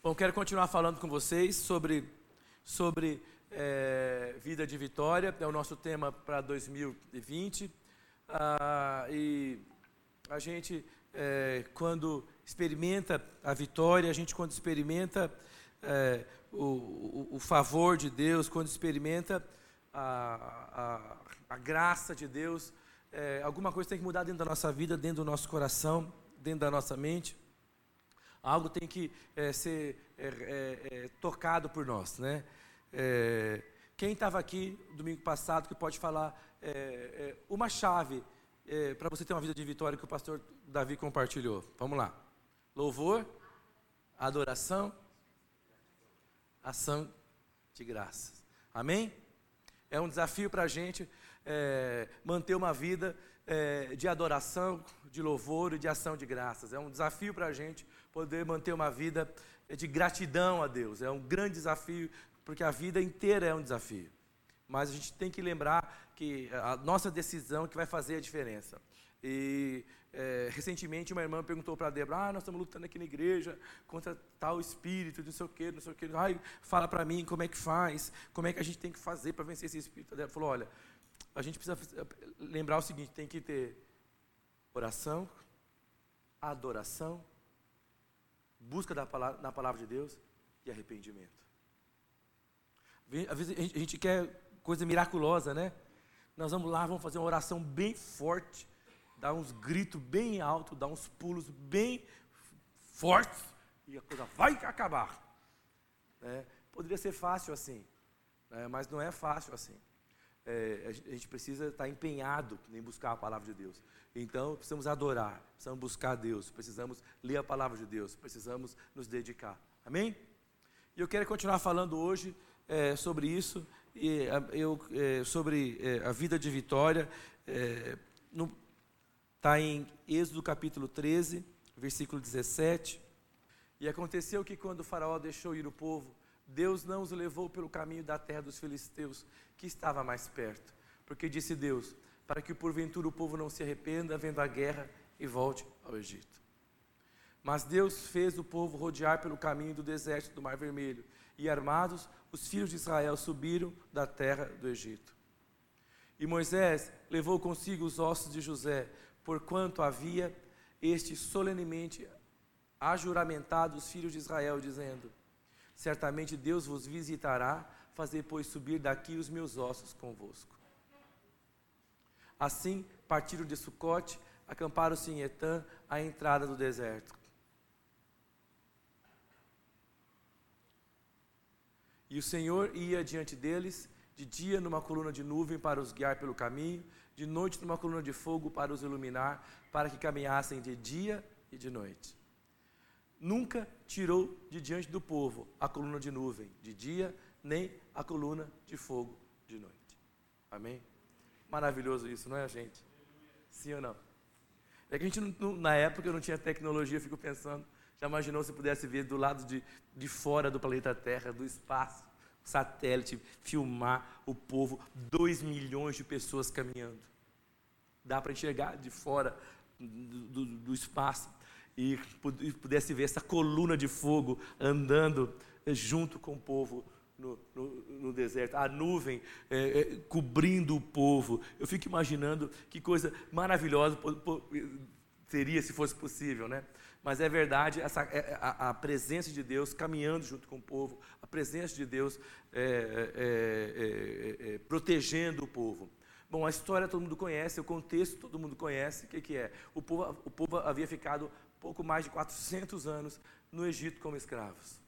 Bom, quero continuar falando com vocês sobre, sobre é, vida de vitória, é o nosso tema para 2020. Ah, e a gente, é, quando experimenta a vitória, a gente, quando experimenta é, o, o, o, favor de Deus, quando experimenta a, a, a graça de Deus, é, alguma coisa tem que mudar dentro da nossa vida, dentro do nosso coração, dentro da nossa mente. Algo tem que é, ser é, é, é tocado por nós, né? É, quem estava aqui domingo passado que pode falar é, uma chave para você ter uma vida de vitória que o pastor Davi compartilhou? Vamos lá. Louvor, adoração, ação de graças. Amém? É um desafio para a gente manter uma vida de adoração, de louvor e de ação de graças. É um desafio para a gente poder manter uma vida de gratidão a Deus. É um grande desafio, porque a vida inteira é um desafio. Mas a gente tem que lembrar que a nossa decisão é que vai fazer a diferença. E é, recentemente uma irmã perguntou para a Débora, ah, nós estamos lutando aqui na igreja contra tal espírito, não sei o quê, não sei o quê. Ai, fala para mim como é que faz, como é que a gente tem que fazer para vencer esse espírito. A Débora falou, olha, a gente precisa lembrar o seguinte, tem que ter oração, adoração, busca da palavra, na palavra de Deus e arrependimento. Às vezes a gente quer coisa miraculosa, né? Nós vamos lá, vamos fazer uma oração bem forte, dar uns gritos bem altos, dar uns pulos bem fortes e a coisa vai acabar. Né? Poderia ser fácil assim, né? mas não é fácil assim é, a gente precisa estar empenhado em buscar a palavra de Deus. Então, precisamos adorar, precisamos buscar Deus, precisamos ler a palavra de Deus, precisamos nos dedicar. Amém? E eu quero continuar falando hoje é, sobre isso, e, eu, é, sobre é, a vida de vitória. Está em Êxodo capítulo 13, versículo 17. E aconteceu que quando o faraó deixou ir o povo, Deus não os levou pelo caminho da terra dos filisteus, que estava mais perto. Porque disse Deus: para que porventura o povo não se arrependa, vendo a guerra e volte ao Egito. Mas Deus fez o povo rodear pelo caminho do deserto do Mar Vermelho, e armados, os filhos de Israel subiram da terra do Egito. E Moisés levou consigo os ossos de José, porquanto havia este solenemente ajuramentado os filhos de Israel, dizendo: Certamente Deus vos visitará, fazer pois subir daqui os meus ossos convosco. Assim partiram de Sucote, acamparam-se em Etã, à entrada do deserto. E o Senhor ia diante deles, de dia numa coluna de nuvem para os guiar pelo caminho, de noite numa coluna de fogo para os iluminar, para que caminhassem de dia e de noite nunca tirou de diante do povo a coluna de nuvem de dia, nem a coluna de fogo de noite. Amém? Maravilhoso isso, não é, gente? Sim ou não? É que a gente, não, na época, não tinha tecnologia, eu fico pensando, já imaginou se pudesse ver do lado de, de fora do planeta Terra, do espaço, satélite, filmar o povo, dois milhões de pessoas caminhando. Dá para enxergar de fora do, do, do espaço e pudesse ver essa coluna de fogo andando eh, junto com o povo no, no, no deserto, a nuvem é, é, cobrindo o povo. Eu fico imaginando que coisa maravilhosa seria se fosse possível, né? Mas é verdade, essa, a, a, presença de Deus caminhando junto com o povo, a presença de Deus é, protegendo o povo. Bom, a história todo mundo conhece, o contexto todo mundo conhece. O que, que é? O povo, o povo havia ficado pouco mais de 400 anos no Egito como escravos.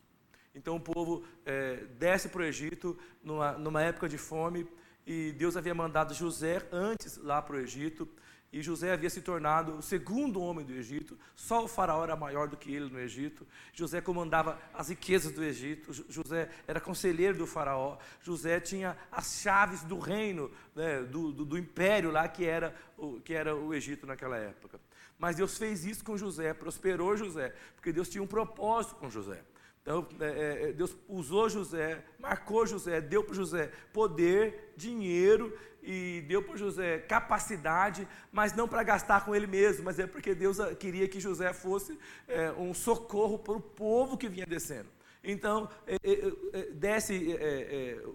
Então o povo é, desce para o Egito numa, numa época de fome e Deus havia mandado José antes lá para o Egito e José havia se tornado o segundo homem do Egito, só o faraó era maior do que ele no Egito. José comandava as riquezas do Egito, José era conselheiro do faraó, José tinha as chaves do reino, né, do, do, do, império lá que era, o, que era o Egito naquela época. Mas Deus fez isso com José, prosperou José, porque Deus tinha um propósito com José. Então, é, é, Deus usou José, marcou José, deu para José poder, dinheiro e deu para José capacidade, mas não para gastar com ele mesmo, mas é porque Deus ah, queria que José fosse é, um socorro para o povo que vinha descendo. Então, é, é, desce,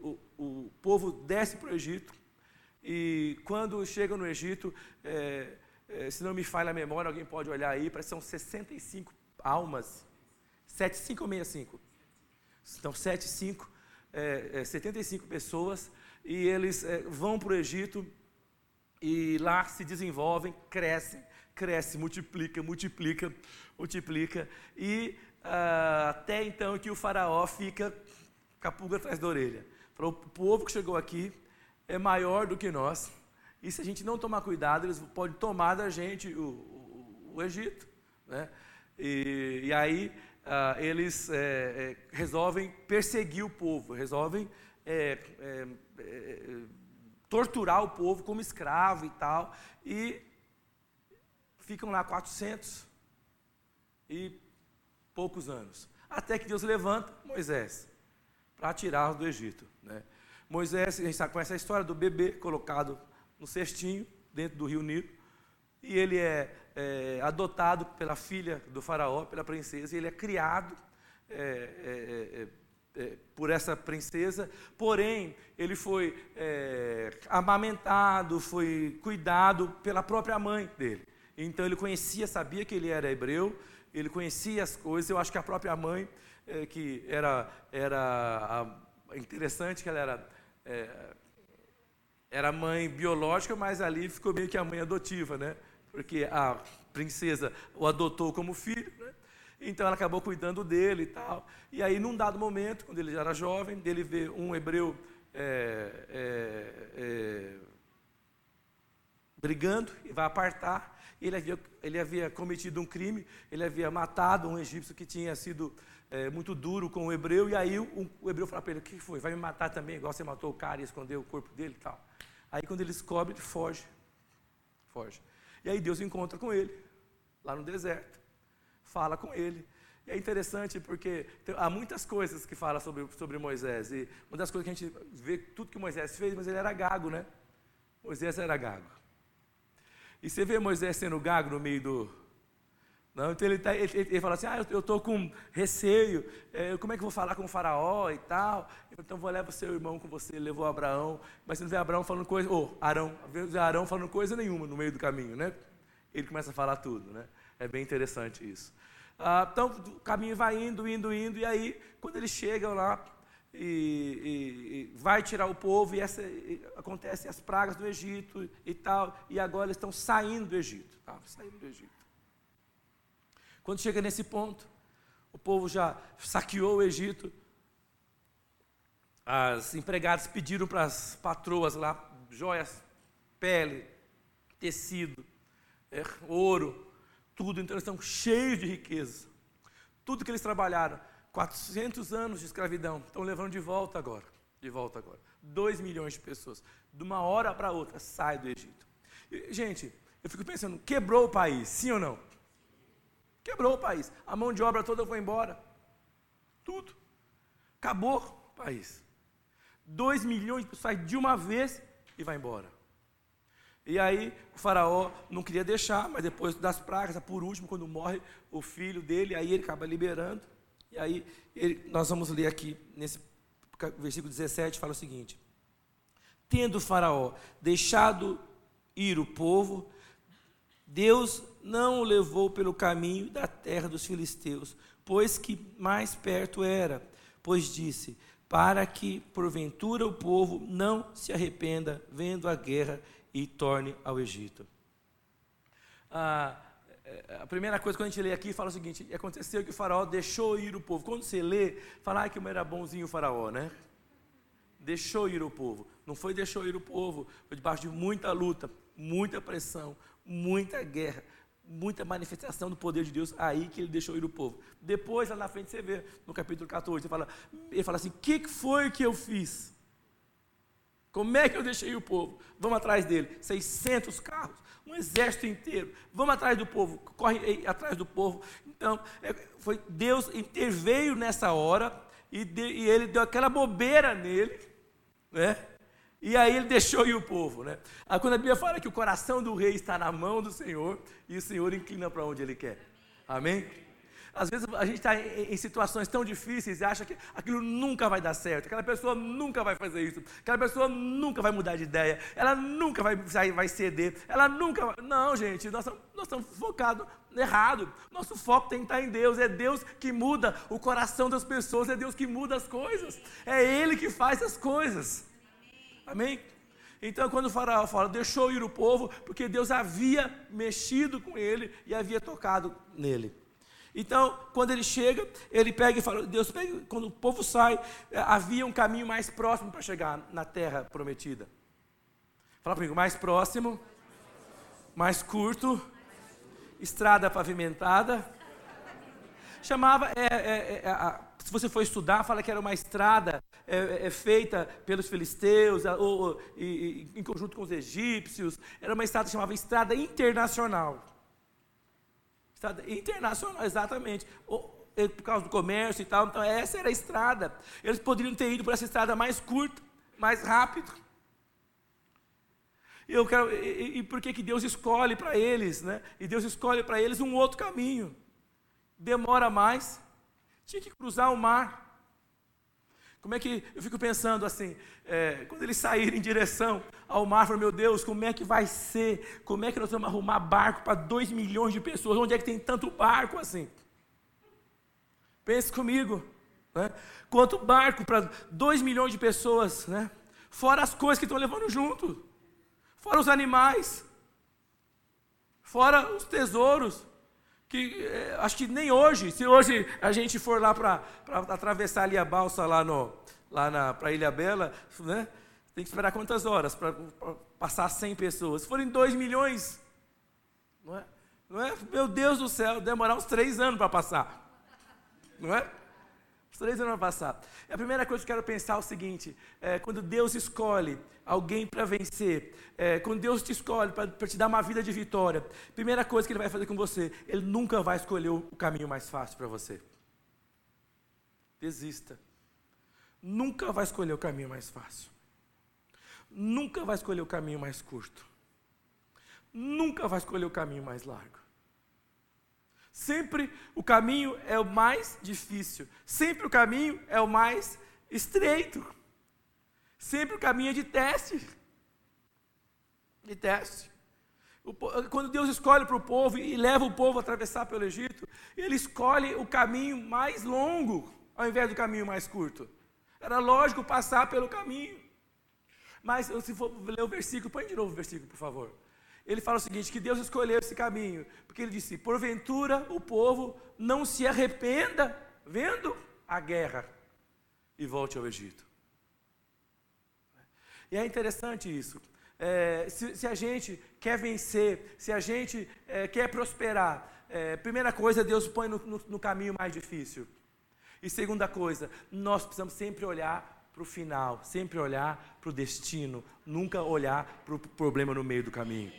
o, o, povo desce para o Egito, e quando chega no Egito, se não me falha a memória, alguém pode olhar aí, são 65 almas 75 ou 65? Então, 75, é, é, 75 pessoas, e eles é, vão para o Egito e lá se desenvolvem, crescem, cresce, multiplica, multiplica, multiplica, e ah, até então que o faraó fica com a pulga atrás da orelha. Falou, o povo que chegou aqui é maior do que nós, e se a gente não tomar cuidado, eles podem tomar da gente o, o, o Egito. Né? E, e aí ah, eles é, é, resolvem perseguir o povo, resolvem é, é, é, torturar o povo como escravo e tal, e ficam lá 400 e poucos anos, até que Deus levanta Moisés para tirá-los do Egito. Né? Moisés, a gente sabe, conhece a história do bebê colocado no cestinho dentro do rio Nilo, e ele é, é, adotado pela filha do faraó, pela princesa, e ele é criado é, é, é, é por essa princesa, porém, ele foi amamentado, foi cuidado pela própria mãe dele. Então ele conhecia, sabia que ele era hebreu, ele conhecia as coisas, eu acho que a própria mãe, que era, era a, interessante que ela era era mãe biológica, mas ali ficou meio que a mãe adotiva, né? Porque a princesa o adotou como filho, né? então ela acabou cuidando dele e tal. E aí, num dado momento, quando ele já era jovem, ele vê um hebreu é, é, é, brigando e vai apartar. Ele havia, ele havia cometido um crime, ele havia matado um egípcio que tinha sido é, muito duro com o hebreu, e aí o, o hebreu fala para ele: O que foi? Vai me matar também, igual você matou o cara e escondeu o corpo dele e tal. Aí, quando ele descobre, ele foge. Foge. E aí Deus encontra com ele, lá no deserto, fala com ele. E é interessante porque há muitas coisas que fala sobre, sobre Moisés. E uma das coisas que a gente vê tudo que Moisés fez, mas ele era gago, né? Moisés era gago. E você vê Moisés sendo gago no meio do. Não, então ele, tá, ele, ele fala assim: ah, eu estou com receio, é, como é que eu vou falar com o faraó e tal? Então vou levar o seu irmão com você. Ele levou Abraão, mas você não vê Abraão falando coisa, ou Arão, vê Arão falando coisa nenhuma no meio do caminho, né? Ele começa a falar tudo, né? É bem interessante isso. Ah, então o caminho vai indo, indo, indo, e aí quando eles chegam lá e, e, e vai tirar o povo, e, essa, e acontecem as pragas do Egito e tal, e agora eles estão saindo do Egito, tá? saindo do Egito. Quando chega nesse ponto, o povo já saqueou o Egito, as empregadas pediram para as patroas lá joias, pele, tecido, é, ouro, tudo. Então eles estão cheios de riqueza. Tudo que eles trabalharam, 400 anos de escravidão, estão levando de volta agora. De volta agora. 2 milhões de pessoas, de uma hora para outra, sai do Egito. E, gente, eu fico pensando, quebrou o país, sim ou não? Quebrou o país. A mão de obra toda foi embora. Tudo. Acabou o país. 2 milhões de pessoas de uma vez e vai embora. E aí o faraó não queria deixar, mas depois das pragas, por último, quando morre o filho dele, aí ele acaba liberando. E aí ele, nós vamos ler aqui, nesse versículo 17, fala o seguinte: Tendo o faraó deixado ir o povo, Deus não o levou pelo caminho da terra dos filisteus, pois que mais perto era, pois disse: para que porventura o povo não se arrependa vendo a guerra e torne ao Egito. Ah, é, a primeira coisa que a gente lê aqui fala o seguinte: aconteceu que o faraó deixou ir o povo. Quando você lê, fala ah, que era bonzinho o faraó, né? Deixou ir o povo. Não foi deixou ir o povo, foi debaixo de muita luta, muita pressão, muita guerra, muita manifestação do poder de Deus aí que ele deixou ir o povo. Depois, lá na frente, você vê no capítulo 14, ele fala, ele fala assim: o que foi que eu fiz? Como é que eu deixei o povo? Vamos atrás dele. 600 carros, um exército inteiro. Vamos atrás do povo, corre atrás do povo. Então, é, foi Deus interveio nessa hora e, de, e ele deu aquela bobeira nele, né? E aí ele deixou ir o povo, né? Quando a Bíblia fala que o coração do rei está na mão do Senhor e o Senhor inclina para onde ele quer. Amém? Às vezes a gente está em, em, situações tão difíceis e acha que aquilo nunca vai dar certo, aquela pessoa nunca vai fazer isso, aquela pessoa nunca vai mudar de ideia, ela nunca vai, vai ceder, ela nunca vai... Não, gente, nós, nós estamos focados errado. Nosso foco tem que estar em Deus. É Deus que muda o coração das pessoas, é Deus que muda as coisas, é Ele que faz as coisas. Amém? Então, quando o faraó fala, deixou ir o povo, porque Deus havia mexido com ele e havia tocado nele. Então, quando ele chega, ele pega e fala, Deus pega, quando o povo sai, eh, havia um caminho mais próximo para chegar na terra prometida. Fala comigo, mais próximo, mais curto, estrada pavimentada. Chamava, é, é, é, a, se você for estudar, fala que era uma estrada é, é, feita pelos filisteus, ou, ou e, em conjunto com os egípcios. Era uma estrada que chamava Estrada Internacional. Estrada internacional, exatamente. É, por causa do comércio e tal. Então, essa era a estrada. Eles poderiam ter ido por essa estrada mais curta, mais rápido. E, eu quero, e, e por que, que Deus escolhe para eles, né? E Deus escolhe para eles um outro caminho. Demora mais. Tinha que cruzar o mar. Como é que eu fico pensando assim, é, quando eles saírem em direção ao mar, falo, meu Deus, como é que vai ser? Como é que nós vamos arrumar barco para dois milhões de pessoas? Onde é que tem tanto barco assim? Pense comigo, né? Quanto barco para dois milhões de pessoas, né? Fora as coisas que estão levando junto, fora os animais, fora os tesouros que é, acho que nem hoje, se hoje a gente for lá para atravessar ali a balsa lá, no, lá para Ilha Bela, né? tem que esperar quantas horas para passar 100 pessoas? Se forem 2 milhões, não é? não é? Meu Deus do céu, demorar uns 3 anos para passar. Não é? Três anos para passar. A primeira coisa que eu quero pensar é o seguinte: é, quando Deus escolhe alguém para vencer, é, quando Deus te escolhe para te dar uma vida de vitória, primeira coisa que Ele vai fazer com você, Ele nunca vai escolher o caminho mais fácil para você. Desista. Nunca vai escolher o caminho mais fácil. Nunca vai escolher o caminho mais curto. Nunca vai escolher o caminho mais largo. Sempre o caminho é o mais difícil. Sempre o caminho é o mais estreito. Sempre o caminho é de teste. De teste. Quando Deus escolhe para o povo e leva o povo a atravessar pelo Egito, Ele escolhe o caminho mais longo ao invés do caminho mais curto. Era lógico passar pelo caminho. Mas se for ler o versículo, põe de novo o versículo, por favor ele fala o seguinte: que Deus escolheu esse caminho, porque ele disse: porventura o povo não se arrependa vendo a guerra e volte ao Egito. E é interessante isso. É, se, se, a gente quer vencer, se a gente é, quer prosperar, é, primeira coisa, Deus põe no, no, no caminho mais difícil. E segunda coisa, nós precisamos sempre olhar para o final, sempre olhar para o destino, nunca olhar para o problema no meio do caminho.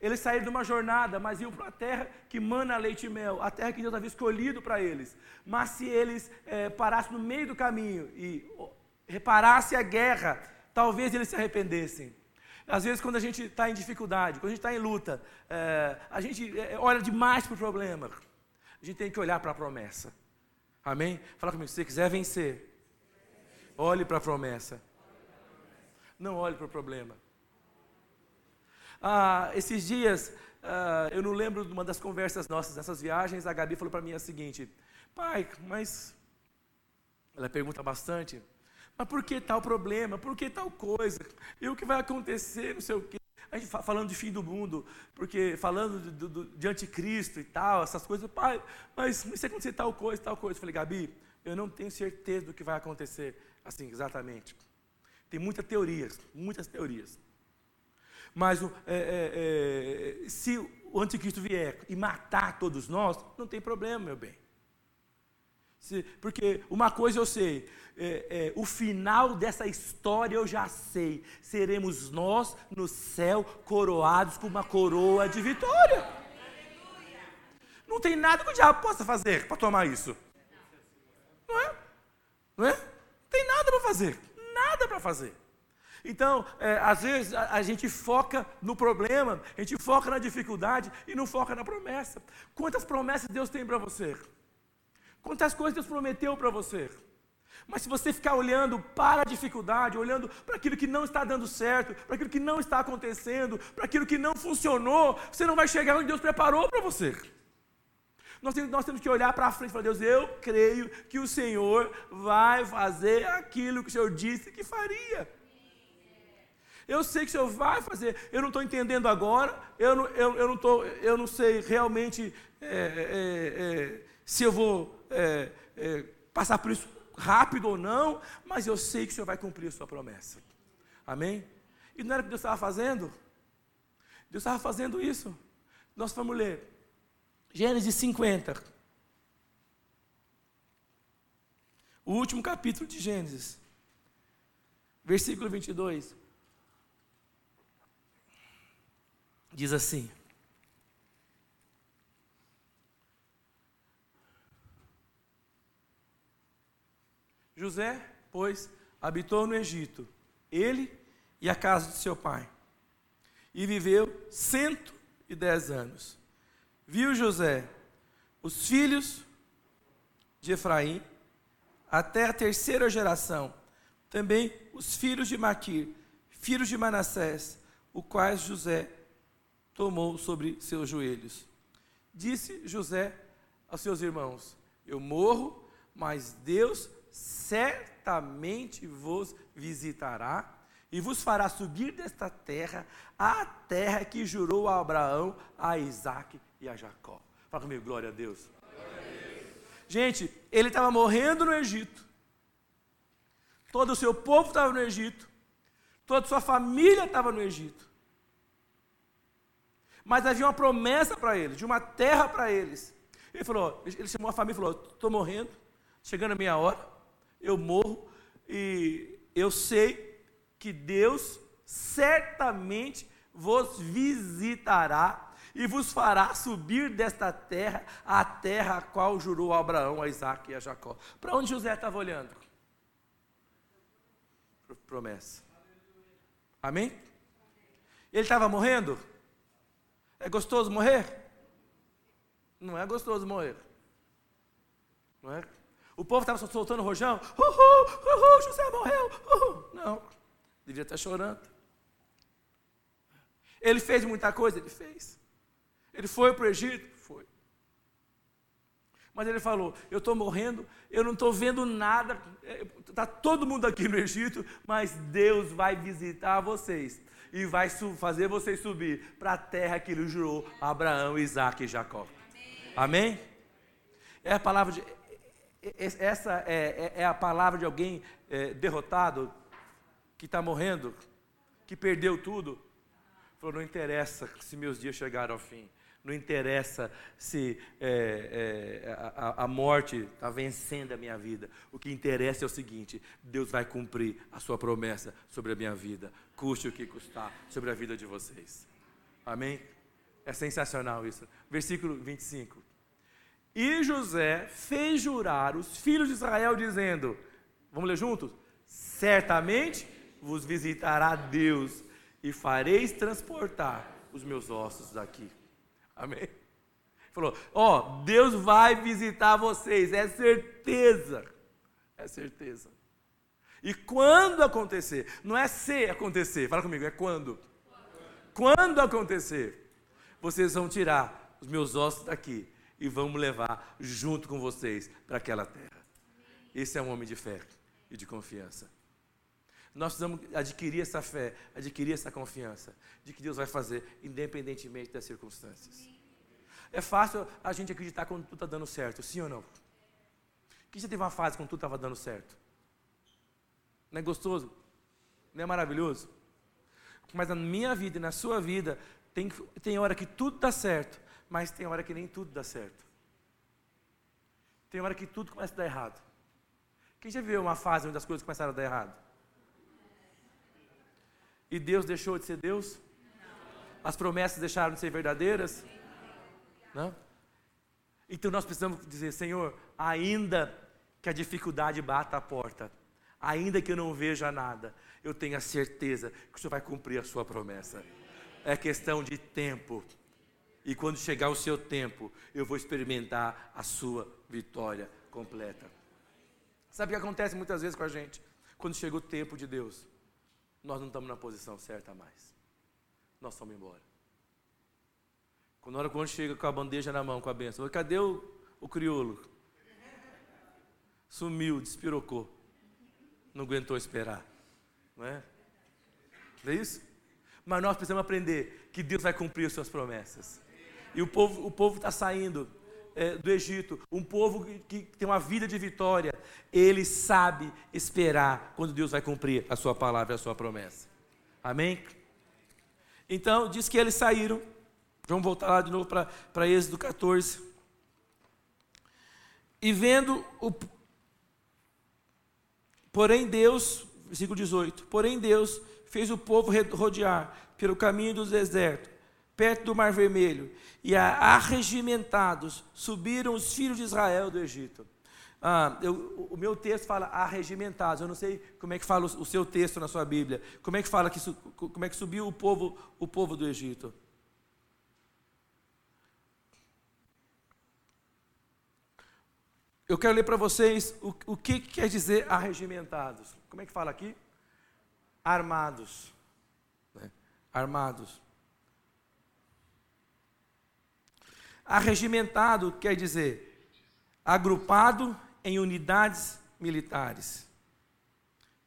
Eles saíram de uma jornada, mas iam para a terra que mana leite e mel, a terra que Deus havia escolhido para eles. Mas se eles é, parassem no meio do caminho e reparassem a guerra, talvez eles se arrependessem. Às vezes, quando a gente está em dificuldade, quando a gente está em luta, é, a gente é, olha demais para o problema. A gente tem que olhar para a promessa. Amém? Fala comigo, se você quiser vencer, olhe para a promessa. Não olhe para o problema. Ah, esses dias, ah, eu não lembro de uma das conversas nossas nessas viagens, a Gabi falou para mim o seguinte: Pai, mas. Ela pergunta bastante, mas por que tal problema? Por que tal coisa? E o que vai acontecer? Não sei o quê. A gente falando de fim do mundo, porque falando de, de, de anticristo e tal, essas coisas, pai, mas se acontecer tal coisa, tal coisa. Eu falei, Gabi, eu não tenho certeza do que vai acontecer assim, exatamente. Tem muitas teorias, muitas teorias. Mas é, é, é, se o anticristo vier e matar todos nós, não tem problema, meu bem. Se, porque uma coisa eu sei, é, é, o final dessa história eu já sei. Seremos nós no céu coroados com uma coroa de vitória. Não tem nada que o diabo possa fazer para tomar isso. Não é? Não é? Não tem nada para fazer. Nada para fazer. Então, é, às vezes a, a, gente foca no problema, a gente foca na dificuldade e não foca na promessa. Quantas promessas Deus tem para você? Quantas coisas Deus prometeu para você? Mas se você ficar olhando para a dificuldade, olhando para aquilo que não está dando certo, para aquilo que não está acontecendo, para aquilo que não funcionou, você não vai chegar onde Deus preparou para você. Nós temos, nós temos que olhar para frente e falar: Deus, eu creio que o Senhor vai fazer aquilo que o Senhor disse que faria. Eu sei que o Senhor vai fazer, eu não estou entendendo agora, eu não, eu, eu, não tô, eu não sei realmente é, é, é, se eu vou é, é, passar por isso rápido ou não, mas eu sei que o Senhor vai cumprir a sua promessa. Amém? E não era o que Deus estava fazendo? Deus estava fazendo isso. Nós vamos ler Gênesis 50. O último capítulo de Gênesis. Versículo 22. Diz assim: José, pois, habitou no Egito, ele e a casa de seu pai, e viveu cento e dez anos. Viu José os filhos de Efraim até a terceira geração, também os filhos de Maquir, filhos de Manassés, o quais José tomou sobre seus joelhos. Disse José aos seus irmãos: Eu morro, mas Deus certamente vos visitará e vos fará subir desta terra a terra que jurou a Abraão, a Isaac e a Jacó. Fala comigo, glória a Deus. Glória a Deus. Gente, ele estava morrendo no Egito. Todo o seu povo estava no Egito. Toda a sua família estava no Egito mas havia uma promessa para eles, de uma terra para eles. Ele falou, ele chamou a família e falou: estou morrendo, chegando a minha hora, eu morro, e eu sei que Deus certamente vos visitará e vos fará subir desta terra, a terra a qual jurou a Abraão, a Isaac e a Jacó. Para onde José estava olhando? Promessa. Amém? Ele estava morrendo? É gostoso morrer? Não é gostoso morrer. Não é? O povo estava soltando rojão. Uhul, uhul, José morreu. Uhul. Não, devia estar chorando. Ele fez muita coisa? Ele fez. Ele foi para o Egito? Foi. Mas ele falou: Eu estou morrendo, eu não estou vendo nada. Está é, todo mundo aqui no Egito, mas Deus vai visitar vocês e vai fazer vocês subir para a terra que ele jurou Abraão, Isaac e Jacó. Amém? Amém? É a palavra de. Essa é, é, é a palavra de alguém é, derrotado, que está morrendo, que perdeu tudo. Falou: não interessa se meus dias chegaram ao fim. Não interessa se é, é, a, a, morte está vencendo a minha vida. O que interessa é o seguinte: Deus vai cumprir a sua promessa sobre a minha vida, custe o que custar, sobre a vida de vocês. Amém? É sensacional isso. Versículo 25. E José fez jurar os filhos de Israel, dizendo: Vamos ler juntos? Certamente vos visitará Deus e fareis transportar os meus ossos daqui. Amém? Falou: Ó, oh, Deus vai visitar vocês, é certeza. É certeza. E quando acontecer, não é se acontecer, fala comigo, é quando. Quando acontecer, vocês vão tirar os meus ossos daqui e vamos levar junto com vocês para aquela terra. Esse é um homem de fé e de confiança. Nós precisamos adquirir essa fé, adquirir essa confiança de que Deus vai fazer, independentemente das circunstâncias. É fácil a gente acreditar quando tudo está dando certo, sim ou não? Que já teve uma fase quando tudo estava dando certo? Não é gostoso? Não é maravilhoso? Mas na minha vida e na sua vida, tem, tem hora que tudo dá certo, mas tem hora que nem tudo dá certo. Tem hora que tudo começa a dar errado. Quem já viveu uma fase onde as coisas começaram a dar errado? E Deus deixou de ser Deus? As promessas deixaram de ser verdadeiras? Não? Então nós precisamos dizer, Senhor, ainda que a dificuldade bata a porta, ainda que eu não veja nada, eu tenho a certeza que o Senhor vai cumprir a sua promessa. É questão de tempo. E quando chegar o seu tempo, eu vou experimentar a sua vitória completa. Sabe o que acontece muitas vezes com a gente? Quando chega o tempo de Deus, nós não estamos na posição certa mais. Nós somos embora. Quando, hora, quando chega com a bandeja na mão, com a benção, cadê o, o crioulo? Sumiu, despirocou. Não aguentou esperar. Não é? Não é isso? Mas nós precisamos aprender que Deus vai cumprir as suas promessas. E o povo o povo está saindo é, do Egito, um povo que, que, tem uma vida de vitória, ele sabe esperar quando Deus vai cumprir a sua palavra, a sua promessa. Amém? Então, diz que eles saíram. Vamos voltar lá de novo para Êxodo 14. E vendo o. Porém, Deus, versículo 18: Porém, Deus fez o povo rodear pelo caminho do deserto perto do Mar Vermelho, e arregimentados subiram os filhos de Israel do Egito. Ah, eu, o meu texto fala arregimentados. Eu não sei como é que fala o, seu texto na sua Bíblia. Como é que fala que como é que subiu o povo o povo do Egito? Eu quero ler para vocês o, o que quer dizer arregimentados. Como é que fala aqui? Armados. Né? Armados. Arregimentado quer dizer agrupado em unidades militares.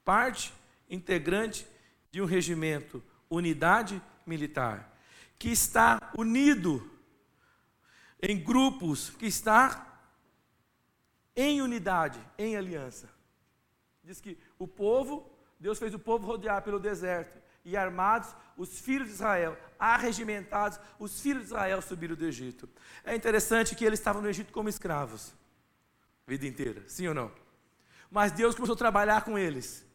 Parte integrante de um regimento, unidade militar, que está unido em grupos, que está em unidade, em aliança. Diz que o povo, Deus fez o povo rodear pelo deserto e armados, os filhos de Israel, arregimentados, os filhos de Israel subiram do Egito. É interessante que eles estavam no Egito como escravos, vida inteira, sim ou não? Mas Deus começou a trabalhar com eles,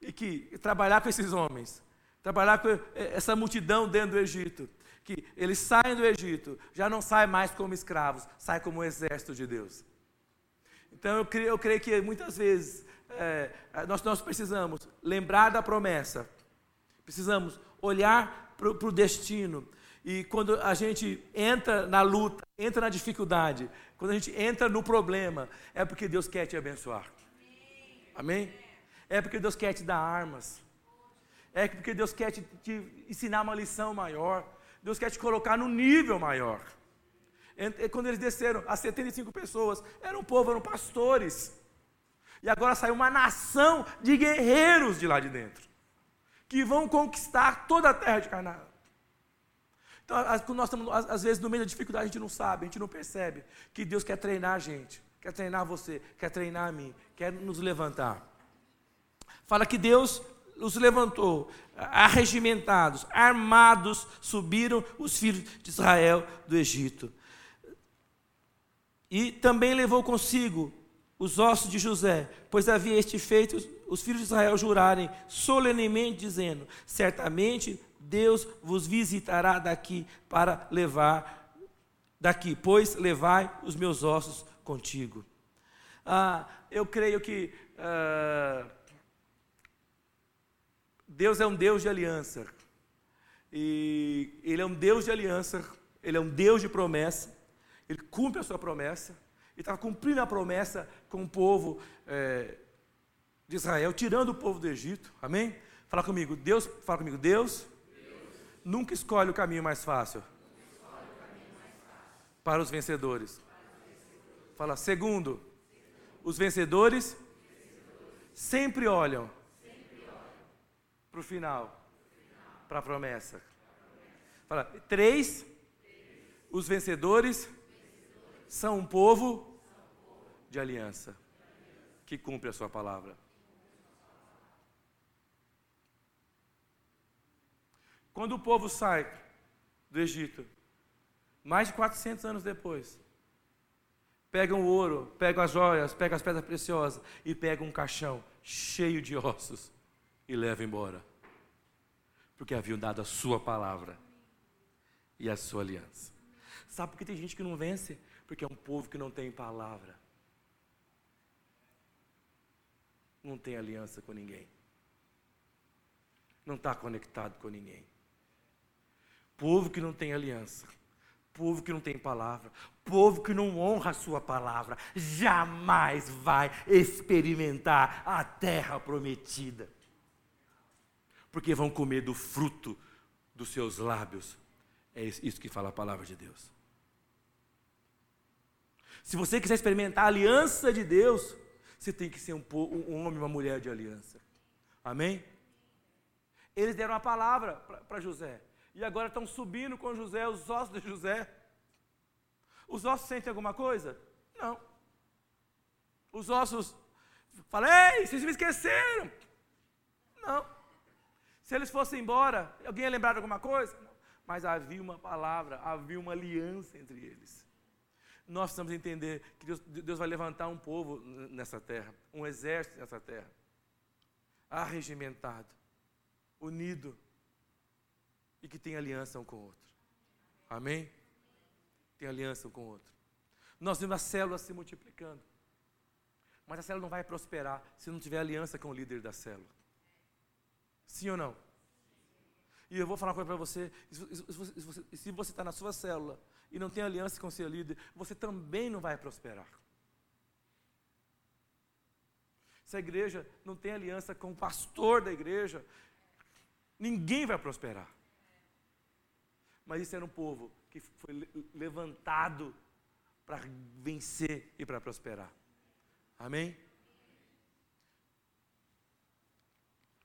e que trabalhar com esses homens, trabalhar com essa multidão dentro do Egito, que eles saem do Egito, já não saem mais como escravos, saem como um exército de Deus. Então eu creio, eu creio que muitas vezes é, nós, nós precisamos lembrar da promessa, Precisamos olhar para o destino. E quando a gente entra na luta, entra na dificuldade, quando a gente entra no problema, é porque Deus quer te abençoar. Amém? É porque Deus quer te dar armas. É porque Deus quer te, te ensinar uma lição maior. Deus quer te colocar no nível maior. Quando eles desceram, as 75 pessoas, eram um povo, eram pastores. E agora saiu uma nação de guerreiros de lá de dentro que vão conquistar toda a terra de Canaã. Então, nós estamos, às vezes, no meio da dificuldade, a gente não sabe, a gente não percebe que Deus quer treinar a gente, quer treinar você, quer treinar a mim, quer nos levantar. Fala que Deus os levantou, arregimentados, armados, subiram os filhos de Israel do Egito. E também levou consigo os ossos de José, pois havia este feito os filhos de Israel jurarem solenemente, dizendo: Certamente Deus vos visitará daqui para levar daqui, pois levai os meus ossos contigo. Ah, eu creio que ah, Deus é um Deus de aliança. E Ele é um Deus de aliança, Ele é um Deus de promessa, Ele cumpre a sua promessa e estava cumprindo a promessa com o povo é, de Israel, tirando o povo do Egito. Amém? Fala comigo, Deus, fala comigo, Deus, Deus. nunca escolhe o caminho mais fácil, caminho mais fácil. Para, os vencedores. Fala, segundo, os vencedores, sempre olham, para o final, para a promessa. Fala, três, os vencedores são um povo de aliança que cumpre a sua palavra. Quando o povo sai do Egito, mais de 400 anos depois, pegam o ouro, pegam as joias, pegam as pedras preciosas e pegam um caixão cheio de ossos e levam embora. Porque haviam dado a sua palavra e a sua aliança. Sabe por que tem gente que não vence? Porque é um povo que não tem palavra. Não tem aliança com ninguém. Não está conectado com ninguém. Povo que não tem aliança Povo que não tem palavra, povo que não honra a sua palavra, jamais vai experimentar a terra prometida. Porque vão comer do fruto dos seus lábios. É isso que fala a palavra de Deus. Se você quiser experimentar a aliança de Deus, você tem que ser um, um homem uma mulher de aliança. Amém? Eles deram a palavra para José e agora estão subindo com José, os ossos de José. Os ossos sentem alguma coisa? Não. Os ossos falam, ei, vocês me esqueceram. Não. Se eles fossem embora, alguém ia lembrar de alguma coisa? Não. Mas havia uma palavra, havia uma aliança entre eles. Nós precisamos entender que Deus, Deus vai levantar um povo nessa terra, um exército nessa terra, arregimentado, unido, e que tem aliança um com o outro. Amém? Tem aliança um com o outro. Nós vemos a célula se multiplicando. Mas a célula não vai prosperar se não tiver aliança com o líder da célula. Sim ou não? E eu vou falar uma coisa para você: se você está na sua célula e não tem aliança com o seu líder, você também não vai prosperar. Se a igreja não tem aliança com o pastor da igreja, ninguém vai prosperar. Mas isso era um povo que foi levantado para vencer e para prosperar. Amém?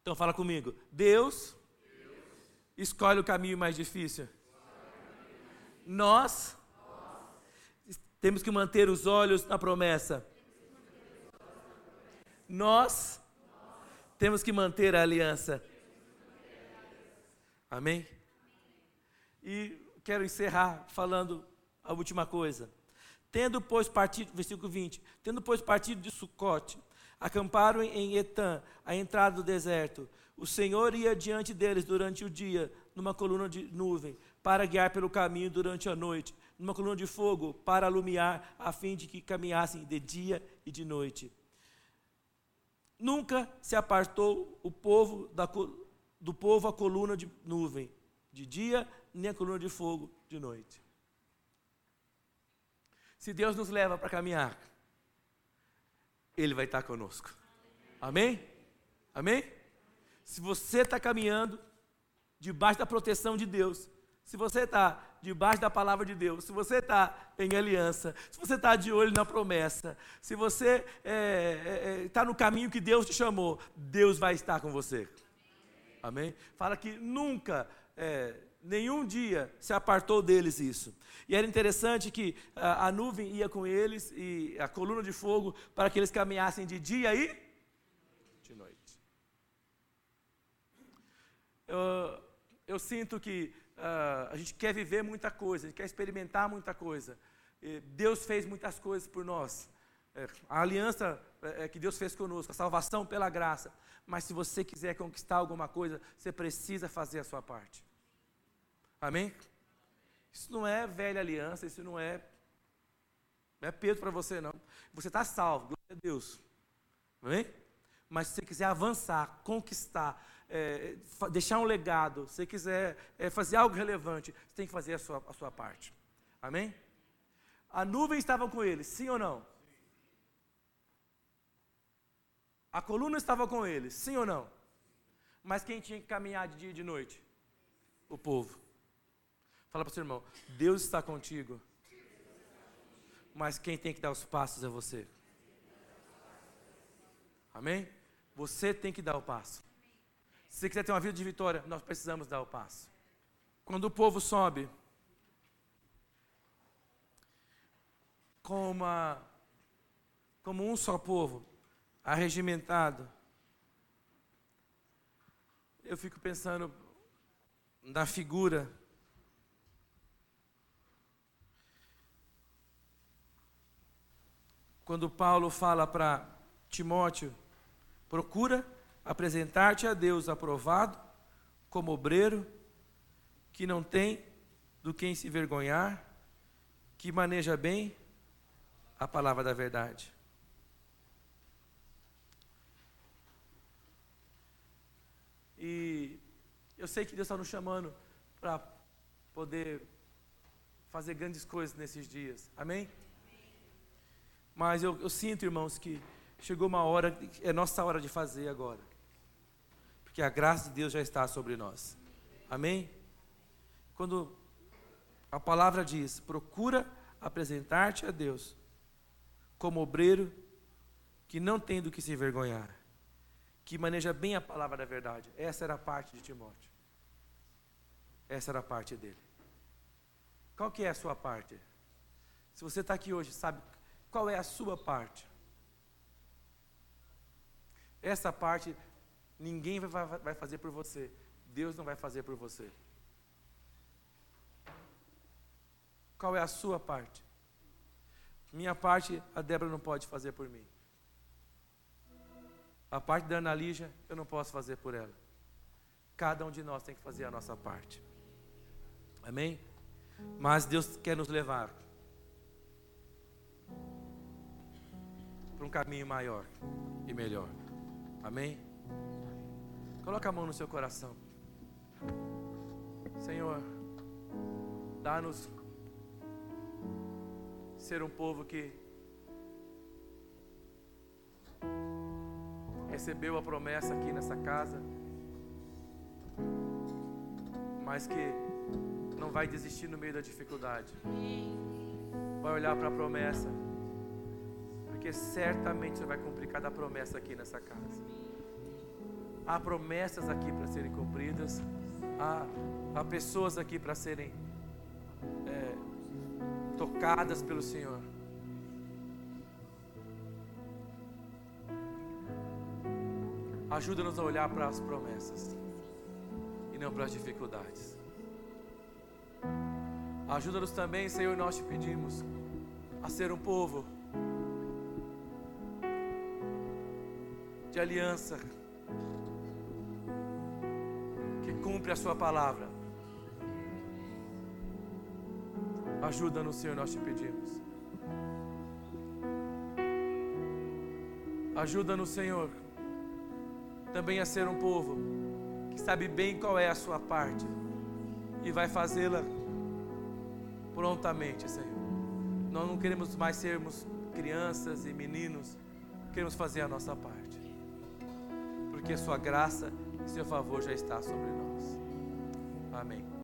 Então fala comigo. Deus, Deus. escolhe o caminho mais difícil. Nós, Nós temos que manter os olhos na promessa. Nós temos que manter a aliança. Amém? E quero encerrar falando a última coisa. Tendo, pois, partido, versículo 20, tendo, pois, partido de Sucote, acamparam em Etã, a entrada do deserto. O Senhor ia diante deles durante o dia, numa coluna de nuvem, para guiar pelo caminho durante a noite, numa coluna de fogo, para alumiar, a fim de que caminhassem de dia e de noite. Nunca se apartou o povo da, do povo a coluna de nuvem, de dia nem a coluna de fogo de noite. Se Deus nos leva para caminhar, Ele vai estar conosco. Amém? Amém? Se você está caminhando debaixo da proteção de Deus, se você está debaixo da palavra de Deus, se você está em aliança, se você está de olho na promessa, se você está é, é, é tá no caminho que Deus te chamou, Deus vai estar com você. Amém? Fala que nunca é, nenhum dia se apartou deles isso. E era interessante que a, a, nuvem ia com eles e a coluna de fogo para que eles caminhassem de dia e de noite. Eu, eu sinto que uh, a gente quer viver muita coisa, a gente quer experimentar muita coisa. Deus fez muitas coisas por nós. É, a aliança é, é, que Deus fez conosco, a salvação pela graça. Mas se você quiser conquistar alguma coisa, você precisa fazer a sua parte. Amém? Isso não é velha aliança, isso não é, não é peso para você, não. Você está salvo, glória a Deus. Amém? Mas se você quiser avançar, conquistar, é, deixar um legado, se você quiser é, fazer algo relevante, você tem que fazer a sua, a sua parte. Amém? A nuvem estava com eles, sim ou não? A coluna estava com eles, sim ou não? Mas quem tinha que caminhar de dia e de noite? O povo. Fala para o seu irmão: Deus está contigo. Mas quem tem que dar os passos é você. Amém? Você tem que dar o passo. Se você quiser ter uma vida de vitória, nós precisamos dar o passo. Quando o povo sobe, como, como um só povo, arregimentado, eu fico pensando na figura quando Paulo fala para Timóteo: procura apresentar-te a Deus aprovado, como obreiro, que não tem do quem se vergonhar, que maneja bem a palavra da verdade. E eu sei que Deus está nos chamando para poder fazer grandes coisas nesses dias. Amém? Mas eu, eu, sinto, irmãos, que chegou uma hora, é nossa hora de fazer agora. Porque a graça de Deus já está sobre nós. Amém? Quando a palavra diz: procura apresentar-te a Deus como obreiro que não tem do que se envergonhar, que maneja bem a palavra da verdade. Essa era a parte de Timóteo. Essa era a parte dele. Qual que é a sua parte? Se você está aqui hoje, sabe qual é a sua parte? Essa parte ninguém vai, vai fazer por você. Deus não vai fazer por você. Qual é a sua parte? Minha parte, a Débora não pode fazer por mim. A parte da Ana Lígia, eu não posso fazer por ela. Cada um de nós tem que fazer a nossa parte. Amém? Mas Deus quer nos levar para um caminho maior e melhor. Amém? Coloca a mão no seu coração. Senhor, dá-nos ser um povo que recebeu a promessa aqui nessa casa, mas que não vai desistir no meio da dificuldade. Vai olhar para a promessa, porque certamente você vai cumprir cada promessa aqui nessa casa. Há promessas aqui para serem cumpridas, há, há pessoas aqui para serem tocadas pelo Senhor. Ajuda-nos a olhar para as promessas e não para as dificuldades. Ajuda-nos também, Senhor, nós te pedimos a ser um povo de aliança que cumpre a Sua palavra Ajuda-nos, Senhor, nós te pedimos. Ajuda-nos, Senhor, também a ser um povo que sabe bem qual é a sua parte e vai fazê-la prontamente, Senhor. Nós não queremos mais sermos crianças e meninos, queremos fazer a nossa parte, porque Sua graça e Seu favor já está sobre nós. Amém.